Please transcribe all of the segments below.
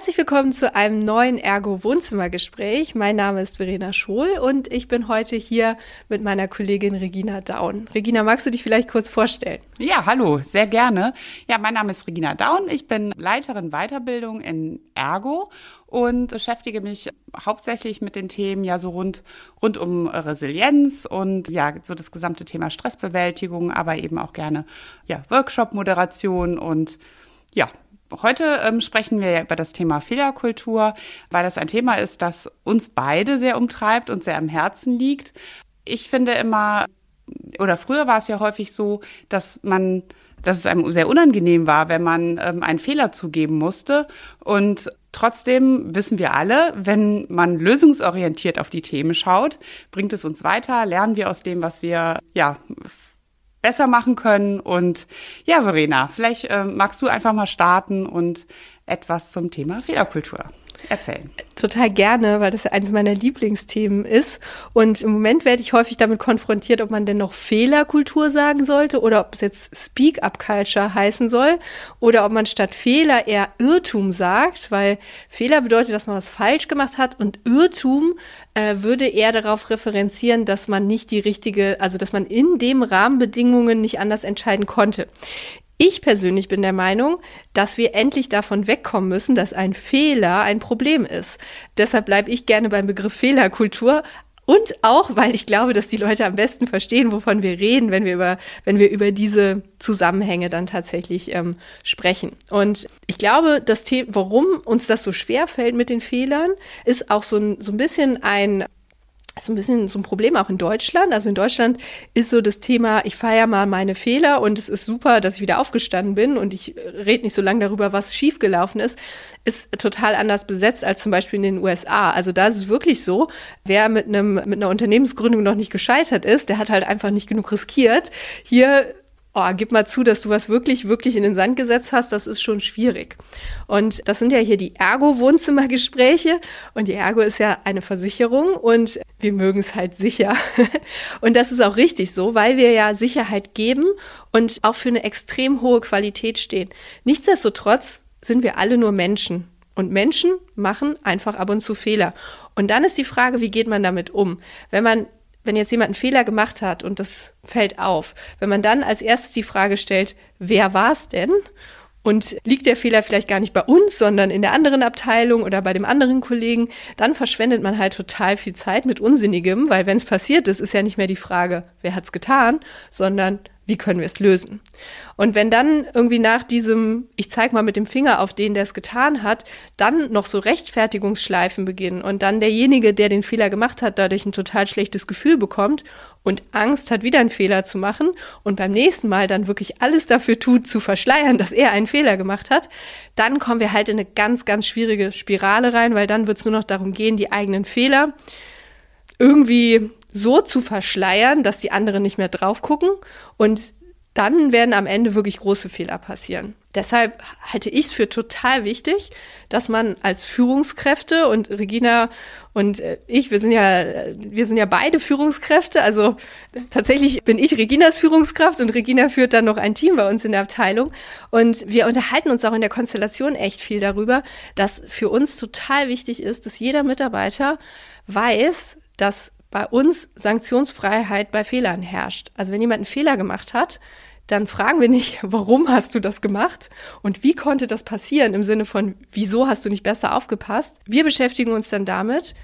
Herzlich willkommen zu einem neuen Ergo Wohnzimmergespräch. Mein Name ist Verena Schohl und ich bin heute hier mit meiner Kollegin Regina Daun. Regina, magst du dich vielleicht kurz vorstellen? Ja, hallo, sehr gerne. Ja, mein Name ist Regina Daun. Ich bin Leiterin Weiterbildung in Ergo und beschäftige mich hauptsächlich mit den Themen ja so rund, rund um Resilienz und ja, so das gesamte Thema Stressbewältigung, aber eben auch gerne ja, Workshop-Moderation und ja, Heute ähm, sprechen wir ja über das Thema Fehlerkultur, weil das ein Thema ist, das uns beide sehr umtreibt und sehr am Herzen liegt. Ich finde immer, oder früher war es ja häufig so, dass man dass es einem sehr unangenehm war, wenn man ähm, einen Fehler zugeben musste. Und trotzdem wissen wir alle, wenn man lösungsorientiert auf die Themen schaut, bringt es uns weiter, lernen wir aus dem, was wir ja besser machen können. Und ja, Verena, vielleicht äh, magst du einfach mal starten und etwas zum Thema Fehlerkultur erzählen. Total gerne, weil das ja eines meiner Lieblingsthemen ist. Und im Moment werde ich häufig damit konfrontiert, ob man denn noch Fehlerkultur sagen sollte oder ob es jetzt Speak-up-Culture heißen soll oder ob man statt Fehler eher Irrtum sagt, weil Fehler bedeutet, dass man was falsch gemacht hat und Irrtum äh, würde eher darauf referenzieren, dass man nicht die richtige, also dass man in dem Rahmenbedingungen nicht anders entscheiden konnte. Ich persönlich bin der Meinung, dass wir endlich davon wegkommen müssen, dass ein Fehler ein Problem ist. Deshalb bleibe ich gerne beim Begriff Fehlerkultur, und auch, weil ich glaube, dass die Leute am besten verstehen, wovon wir reden, wenn wir über, wenn wir über diese Zusammenhänge dann tatsächlich ähm, sprechen. Und ich glaube, das Thema, warum uns das so schwer fällt mit den Fehlern, ist auch so ein, so ein bisschen ein ist ein bisschen so ein Problem auch in Deutschland. Also in Deutschland ist so das Thema, ich feiere mal meine Fehler und es ist super, dass ich wieder aufgestanden bin und ich rede nicht so lange darüber, was schiefgelaufen ist, ist total anders besetzt als zum Beispiel in den USA. Also da ist es wirklich so, wer mit einem, mit einer Unternehmensgründung noch nicht gescheitert ist, der hat halt einfach nicht genug riskiert. Hier oh, gib mal zu, dass du was wirklich, wirklich in den Sand gesetzt hast, das ist schon schwierig. Und das sind ja hier die Ergo-Wohnzimmergespräche. Und die Ergo ist ja eine Versicherung und wir mögen es halt sicher. Und das ist auch richtig so, weil wir ja Sicherheit geben und auch für eine extrem hohe Qualität stehen. Nichtsdestotrotz sind wir alle nur Menschen. Und Menschen machen einfach ab und zu Fehler. Und dann ist die Frage, wie geht man damit um? Wenn man wenn jetzt jemand einen Fehler gemacht hat und das fällt auf, wenn man dann als erstes die Frage stellt, wer war es denn? Und liegt der Fehler vielleicht gar nicht bei uns, sondern in der anderen Abteilung oder bei dem anderen Kollegen, dann verschwendet man halt total viel Zeit mit Unsinnigem, weil wenn es passiert ist, ist ja nicht mehr die Frage, wer hat's getan, sondern wie können wir es lösen? Und wenn dann irgendwie nach diesem, ich zeige mal mit dem Finger auf den, der es getan hat, dann noch so Rechtfertigungsschleifen beginnen und dann derjenige, der den Fehler gemacht hat, dadurch ein total schlechtes Gefühl bekommt und Angst hat, wieder einen Fehler zu machen und beim nächsten Mal dann wirklich alles dafür tut, zu verschleiern, dass er einen Fehler gemacht hat, dann kommen wir halt in eine ganz, ganz schwierige Spirale rein, weil dann wird es nur noch darum gehen, die eigenen Fehler irgendwie so zu verschleiern, dass die anderen nicht mehr drauf gucken und dann werden am Ende wirklich große Fehler passieren. Deshalb halte ich es für total wichtig, dass man als Führungskräfte und Regina und äh, ich, wir sind ja, wir sind ja beide Führungskräfte. Also tatsächlich bin ich Reginas Führungskraft und Regina führt dann noch ein Team bei uns in der Abteilung. Und wir unterhalten uns auch in der Konstellation echt viel darüber, dass für uns total wichtig ist, dass jeder Mitarbeiter weiß, dass bei uns Sanktionsfreiheit bei Fehlern herrscht. Also wenn jemand einen Fehler gemacht hat, dann fragen wir nicht, warum hast du das gemacht und wie konnte das passieren im Sinne von, wieso hast du nicht besser aufgepasst. Wir beschäftigen uns dann damit,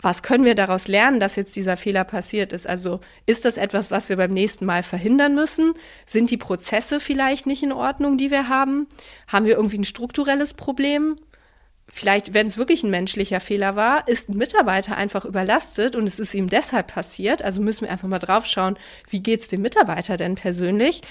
was können wir daraus lernen, dass jetzt dieser Fehler passiert ist? Also ist das etwas, was wir beim nächsten Mal verhindern müssen? Sind die Prozesse vielleicht nicht in Ordnung, die wir haben? Haben wir irgendwie ein strukturelles Problem? Vielleicht, wenn es wirklich ein menschlicher Fehler war, ist ein Mitarbeiter einfach überlastet und es ist ihm deshalb passiert. Also müssen wir einfach mal drauf schauen, wie geht's dem Mitarbeiter denn persönlich?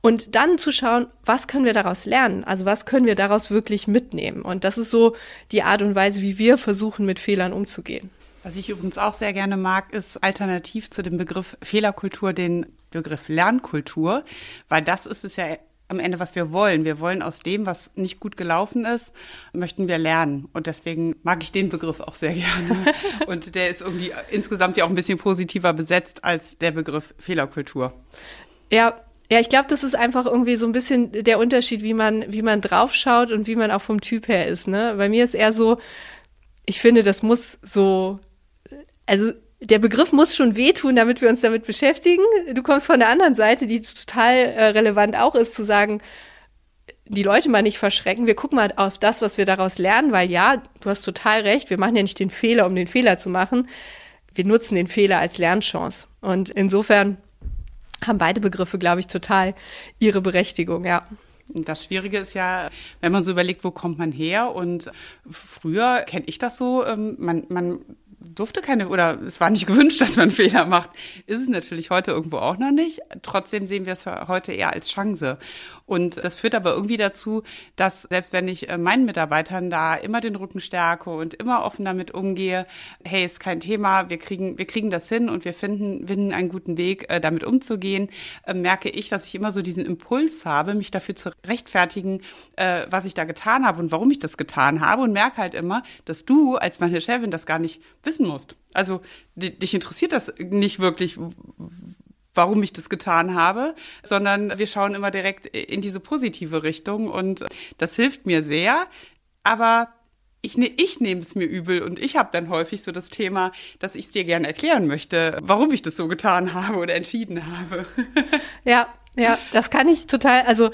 Und dann zu schauen, was können wir daraus lernen? Also was können wir daraus wirklich mitnehmen? Und das ist so die Art und Weise, wie wir versuchen, mit Fehlern umzugehen. Was ich übrigens auch sehr gerne mag, ist alternativ zu dem Begriff Fehlerkultur den Begriff Lernkultur, weil das ist es ja am Ende, was wir wollen. Wir wollen aus dem, was nicht gut gelaufen ist, möchten wir lernen. Und deswegen mag ich den Begriff auch sehr gerne. Und der ist irgendwie insgesamt ja auch ein bisschen positiver besetzt als der Begriff Fehlerkultur. Ja, Ja, ich glaube, das ist einfach irgendwie so ein bisschen der Unterschied, wie man, wie man draufschaut und wie man auch vom Typ her ist. Ne? Bei mir ist eher so, ich finde, das muss so, also der Begriff muss schon wehtun, damit wir uns damit beschäftigen. Du kommst von der anderen Seite, die total äh, relevant auch ist, zu sagen, die Leute mal nicht verschrecken. Wir gucken mal auf das, was wir daraus lernen, weil ja, du hast total recht, wir machen ja nicht den Fehler, um den Fehler zu machen. Wir nutzen den Fehler als Lernchance. Und insofern haben beide Begriffe, glaube ich, total ihre Berechtigung, ja. Das Schwierige ist ja, wenn man so überlegt, wo kommt man her? Und früher kenne ich das so, ähm, man, man durfte keine oder es war nicht gewünscht, dass man Fehler macht. Ist es natürlich heute irgendwo auch noch nicht. Trotzdem sehen wir es heute eher als Chance. Und das führt aber irgendwie dazu, dass selbst wenn ich äh, meinen Mitarbeitern da immer den Rücken stärke und immer offen damit umgehe, hey, ist kein Thema, wir kriegen, wir kriegen das hin und wir finden, finden einen guten Weg, äh, damit umzugehen, äh, merke ich, dass ich immer so diesen Impuls habe, mich dafür zu rechtfertigen, was ich da getan habe und warum ich das getan habe und merke halt immer, dass du als meine Chefin das gar nicht wissen musst. Also dich interessiert das nicht wirklich, warum ich das getan habe, sondern wir schauen immer direkt in diese positive Richtung und das hilft mir sehr. Aber ich, ne, ich nehme es mir übel und ich habe dann häufig so das Thema, dass ich es dir gerne erklären möchte, warum ich das so getan habe oder entschieden habe. Ja, ja, das kann ich total, also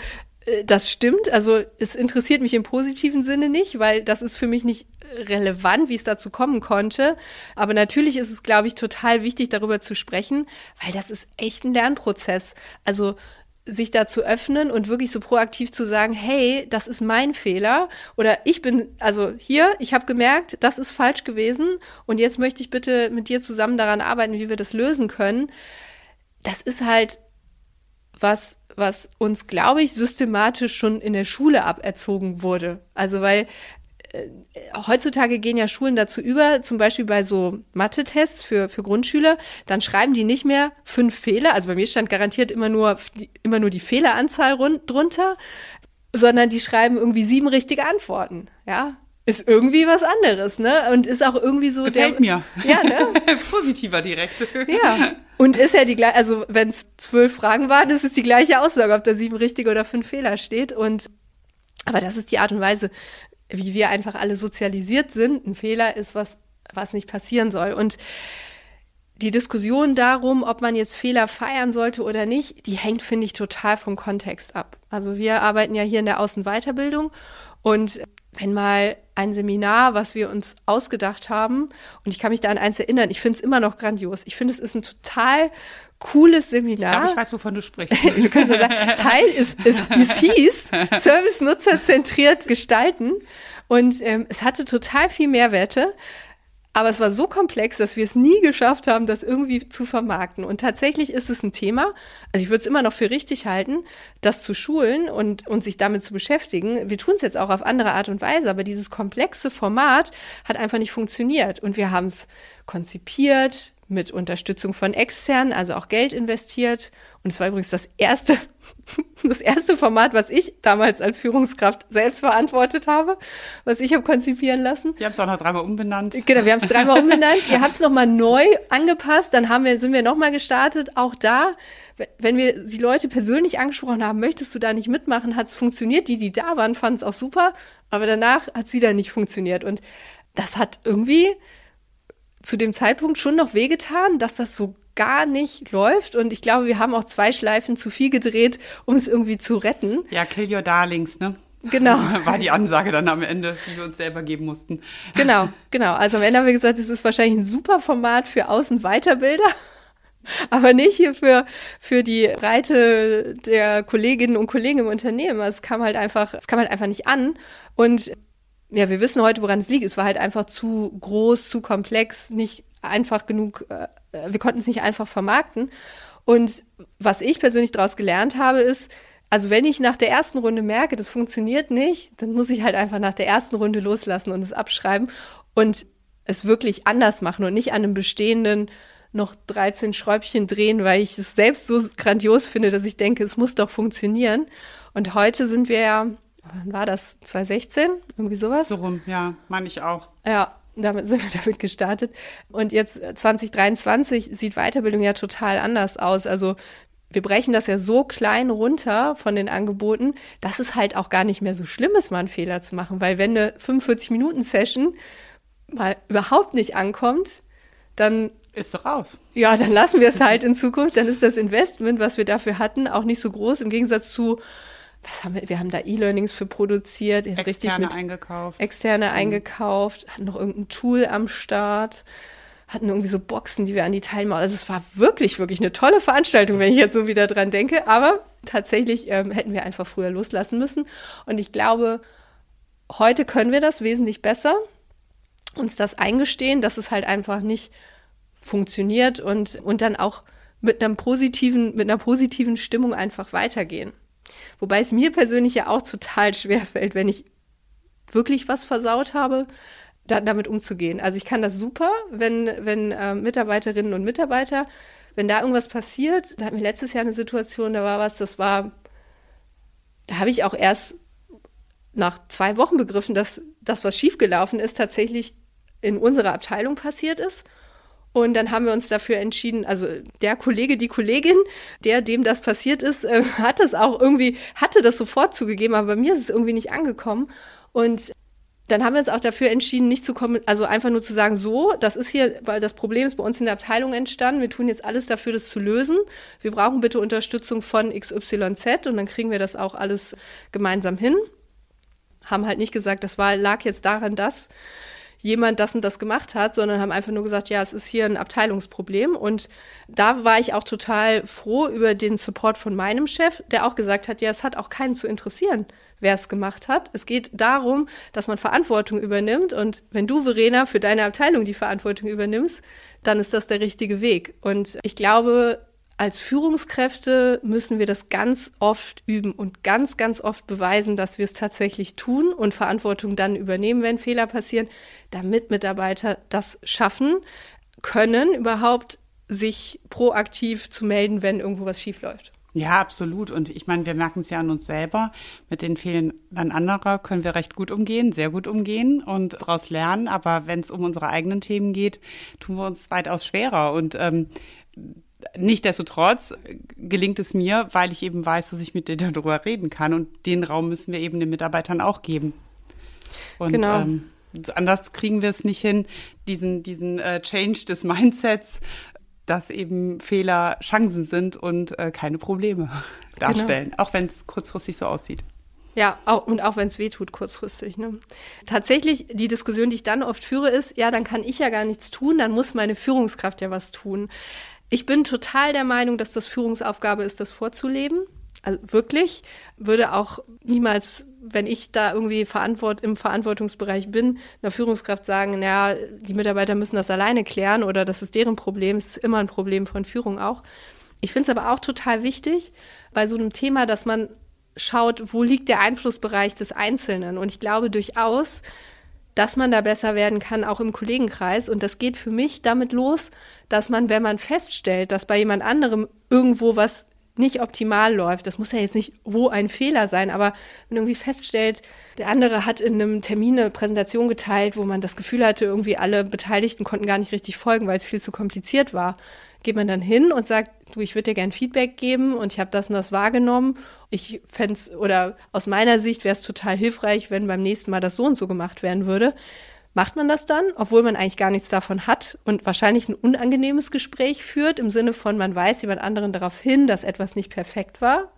das stimmt. Also es interessiert mich im positiven Sinne nicht, weil das ist für mich nicht relevant, wie es dazu kommen konnte. Aber natürlich ist es, glaube ich, total wichtig, darüber zu sprechen, weil das ist echt ein Lernprozess. Also sich da zu öffnen und wirklich so proaktiv zu sagen, hey, das ist mein Fehler oder ich bin, also hier, ich habe gemerkt, das ist falsch gewesen und jetzt möchte ich bitte mit dir zusammen daran arbeiten, wie wir das lösen können. Das ist halt was, was uns, glaube ich, systematisch schon in der Schule aberzogen wurde. Also weil äh, heutzutage gehen ja Schulen dazu über, zum Beispiel bei so Mathe-Tests für, für Grundschüler, dann schreiben die nicht mehr fünf Fehler, also bei mir stand garantiert immer nur, immer nur die Fehleranzahl rund, drunter, sondern die schreiben irgendwie sieben richtige Antworten, ja. Ist irgendwie was anderes, ne? Und ist auch irgendwie so Gefällt der, mir. Ja, ne? Positiver direkt. Ja. Und ist ja die gleiche, also wenn es zwölf Fragen waren, ist es die gleiche Aussage, ob da sieben richtige oder fünf Fehler steht. Und aber das ist die Art und Weise, wie wir einfach alle sozialisiert sind. Ein Fehler ist was, was nicht passieren soll. Und die Diskussion darum, ob man jetzt Fehler feiern sollte oder nicht, die hängt, finde ich, total vom Kontext ab. Also wir arbeiten ja hier in der Außenweiterbildung und wenn mal ein Seminar, was wir uns ausgedacht haben, und ich kann mich da an eins erinnern, ich finde es immer noch grandios. Ich finde, es ist ein total cooles Seminar. Ich glaube, ich weiß, wovon du sprichst. du kannst sagen, Teil ist, ist, es hieß Service-Nutzer zentriert gestalten und ähm, es hatte total viel Mehrwerte. Aber es war so komplex, dass wir es nie geschafft haben, das irgendwie zu vermarkten. Und tatsächlich ist es ein Thema, also ich würde es immer noch für richtig halten, das zu schulen und, und sich damit zu beschäftigen. Wir tun es jetzt auch auf andere Art und Weise, aber dieses komplexe Format hat einfach nicht funktioniert. Und wir haben es konzipiert, mit Unterstützung von externen, also auch Geld investiert. Und es war übrigens das erste, das erste Format, was ich damals als Führungskraft selbst verantwortet habe, was ich habe konzipieren lassen. Wir haben es auch noch dreimal umbenannt. Genau, wir haben es dreimal umbenannt. Ihr habt es nochmal neu angepasst, dann haben wir, sind wir nochmal gestartet. Auch da, wenn wir die Leute persönlich angesprochen haben, möchtest du da nicht mitmachen, hat es funktioniert. Die, die da waren, fanden es auch super, aber danach hat es wieder nicht funktioniert. Und das hat irgendwie zu dem Zeitpunkt schon noch wehgetan, dass das so gar nicht läuft. Und ich glaube, wir haben auch zwei Schleifen zu viel gedreht, um es irgendwie zu retten. Ja, kill your darlings, ne? Genau. War die Ansage dann am Ende, die wir uns selber geben mussten. Genau, genau. Also am Ende haben wir gesagt, es ist wahrscheinlich ein super Format für Außenweiterbilder. Aber nicht hier für, für die Breite der Kolleginnen und Kollegen im Unternehmen. Es kam halt einfach, es kam halt einfach nicht an. Und ja, wir wissen heute, woran es liegt. Es war halt einfach zu groß, zu komplex, nicht einfach genug, äh, wir konnten es nicht einfach vermarkten. Und was ich persönlich daraus gelernt habe, ist, also wenn ich nach der ersten Runde merke, das funktioniert nicht, dann muss ich halt einfach nach der ersten Runde loslassen und es abschreiben und es wirklich anders machen und nicht an einem bestehenden noch 13 Schräubchen drehen, weil ich es selbst so grandios finde, dass ich denke, es muss doch funktionieren. Und heute sind wir ja wann war das? 2016? Irgendwie sowas? So rum, ja, meine ich auch. Ja, damit sind wir damit gestartet. Und jetzt 2023 sieht Weiterbildung ja total anders aus. Also wir brechen das ja so klein runter von den Angeboten, dass es halt auch gar nicht mehr so schlimm ist, mal einen Fehler zu machen. Weil wenn eine 45-Minuten-Session mal überhaupt nicht ankommt, dann ist doch raus. Ja, dann lassen wir es halt in Zukunft. Dann ist das Investment, was wir dafür hatten, auch nicht so groß im Gegensatz zu, was haben wir, wir haben da E-Learnings für produziert, externe richtig mit eingekauft. Externe mhm. eingekauft, hatten noch irgendein Tool am Start, hatten irgendwie so Boxen, die wir an die Teilnehmer, also es war wirklich, wirklich eine tolle Veranstaltung, wenn ich jetzt so wieder dran denke, aber tatsächlich ähm, hätten wir einfach früher loslassen müssen und ich glaube, heute können wir das wesentlich besser, uns das eingestehen, dass es halt einfach nicht funktioniert und, und dann auch mit einem positiven, mit einer positiven Stimmung einfach weitergehen. Wobei es mir persönlich ja auch total schwer fällt, wenn ich wirklich was versaut habe, da, damit umzugehen. Also ich kann das super, wenn, wenn äh, Mitarbeiterinnen und Mitarbeiter, wenn da irgendwas passiert, da hatten wir letztes Jahr eine Situation, da war was, das war, da habe ich auch erst nach zwei Wochen begriffen, dass das, was schiefgelaufen ist, tatsächlich in unserer Abteilung passiert ist. Und dann haben wir uns dafür entschieden, also der Kollege, die Kollegin, der dem das passiert ist, äh, hat das auch irgendwie, hatte das sofort zugegeben, aber bei mir ist es irgendwie nicht angekommen. Und dann haben wir uns auch dafür entschieden, nicht zu kommen, also einfach nur zu sagen, so, das ist hier, weil das Problem ist bei uns in der Abteilung entstanden. Wir tun jetzt alles dafür, das zu lösen. Wir brauchen bitte Unterstützung von XYZ und dann kriegen wir das auch alles gemeinsam hin. Haben halt nicht gesagt, das war, lag jetzt daran, dass jemand das und das gemacht hat, sondern haben einfach nur gesagt, ja, es ist hier ein Abteilungsproblem. Und da war ich auch total froh über den Support von meinem Chef, der auch gesagt hat, ja, es hat auch keinen zu interessieren, wer es gemacht hat. Es geht darum, dass man Verantwortung übernimmt. Und wenn du, Verena, für deine Abteilung die Verantwortung übernimmst, dann ist das der richtige Weg. Und ich glaube, als Führungskräfte müssen wir das ganz oft üben und ganz, ganz oft beweisen, dass wir es tatsächlich tun und Verantwortung dann übernehmen, wenn Fehler passieren, damit Mitarbeiter das schaffen können, überhaupt sich proaktiv zu melden, wenn irgendwo was schiefläuft. Ja, absolut. Und ich meine, wir merken es ja an uns selber. Mit den Fehlern anderer können wir recht gut umgehen, sehr gut umgehen und daraus lernen. Aber wenn es um unsere eigenen Themen geht, tun wir uns weitaus schwerer. Und ähm, Nichtsdestotrotz gelingt es mir, weil ich eben weiß, dass ich mit denen darüber reden kann. Und den Raum müssen wir eben den Mitarbeitern auch geben. Und genau. ähm, anders kriegen wir es nicht hin, diesen, diesen äh, Change des Mindsets, dass eben Fehler Chancen sind und äh, keine Probleme genau. darstellen, genau. auch wenn es kurzfristig so aussieht. Ja, auch, und auch wenn es weh tut, kurzfristig. Ne? Tatsächlich, die Diskussion, die ich dann oft führe, ist, ja, dann kann ich ja gar nichts tun, dann muss meine Führungskraft ja was tun. Ich bin total der Meinung, dass das Führungsaufgabe ist, das vorzuleben. Also wirklich, würde auch niemals, wenn ich da irgendwie verantwort im Verantwortungsbereich bin, einer Führungskraft sagen, naja, die Mitarbeiter müssen das alleine klären oder das ist deren Problem, es ist immer ein Problem von Führung auch. Ich finde es aber auch total wichtig, bei so einem Thema, dass man schaut, wo liegt der Einflussbereich des Einzelnen. Und ich glaube durchaus, dass man da besser werden kann, auch im Kollegenkreis. Und das geht für mich damit los, dass man, wenn man feststellt, dass bei jemand anderem irgendwo was nicht optimal läuft, das muss ja jetzt nicht wo ein Fehler sein, aber wenn irgendwie feststellt, der andere hat in einem Termin eine Präsentation geteilt, wo man das Gefühl hatte, irgendwie alle Beteiligten konnten gar nicht richtig folgen, weil es viel zu kompliziert war, geht man dann hin und sagt, du, ich würde dir gern Feedback geben und ich habe das und das wahrgenommen. Ich fände es, oder aus meiner Sicht wäre es total hilfreich, wenn beim nächsten Mal das so und so gemacht werden würde. Macht man das dann, obwohl man eigentlich gar nichts davon hat und wahrscheinlich ein unangenehmes Gespräch führt, im Sinne von, man weist jemand anderen darauf hin, dass etwas nicht perfekt war?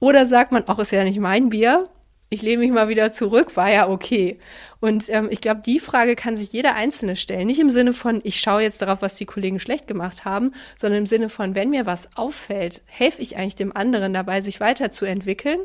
Oder sagt man, ach, ist ja nicht mein Bier, ich lehne mich mal wieder zurück, war ja okay. Und ähm, ich glaube, die Frage kann sich jeder Einzelne stellen. Nicht im Sinne von, ich schaue jetzt darauf, was die Kollegen schlecht gemacht haben, sondern im Sinne von, wenn mir was auffällt, helfe ich eigentlich dem anderen dabei, sich weiterzuentwickeln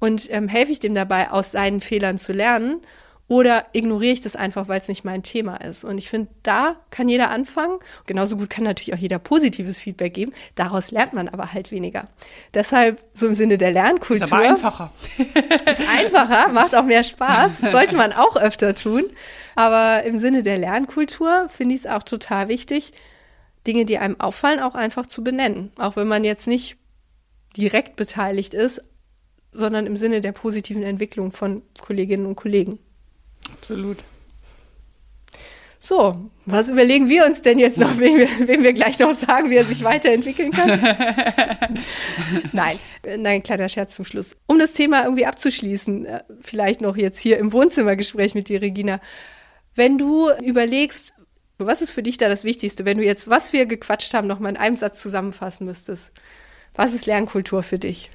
und ähm, helfe ich dem dabei, aus seinen Fehlern zu lernen oder ignoriere ich das einfach, weil es nicht mein Thema ist? Und ich finde, da kann jeder anfangen. Genauso gut kann natürlich auch jeder positives Feedback geben. Daraus lernt man aber halt weniger. Deshalb, so im Sinne der Lernkultur. Ist aber einfacher. ist einfacher, macht auch mehr Spaß. Sollte man auch öfter tun. Aber im Sinne der Lernkultur finde ich es auch total wichtig, Dinge, die einem auffallen, auch einfach zu benennen. Auch wenn man jetzt nicht direkt beteiligt ist, sondern im Sinne der positiven Entwicklung von Kolleginnen und Kollegen. Absolut. So, was überlegen wir uns denn jetzt noch, wem wir, wem wir gleich noch sagen, wie er sich weiterentwickeln kann? nein, nein, kleiner Scherz zum Schluss. Um das Thema irgendwie abzuschließen, äh, vielleicht noch jetzt hier im Wohnzimmergespräch mit dir, Regina. Wenn du überlegst, was ist für dich da das Wichtigste, wenn du jetzt, was wir gequatscht haben, noch mal in einem Satz zusammenfassen müsstest? Was ist Lernkultur für dich?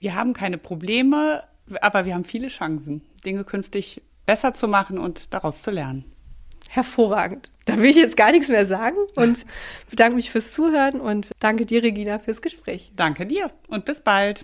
Wir haben keine Probleme, aber wir haben viele Chancen, Dinge künftig besser zu machen und daraus zu lernen. Hervorragend. Da will ich jetzt gar nichts mehr sagen und bedanke mich fürs Zuhören und danke dir, Regina, fürs Gespräch. Danke dir und bis bald.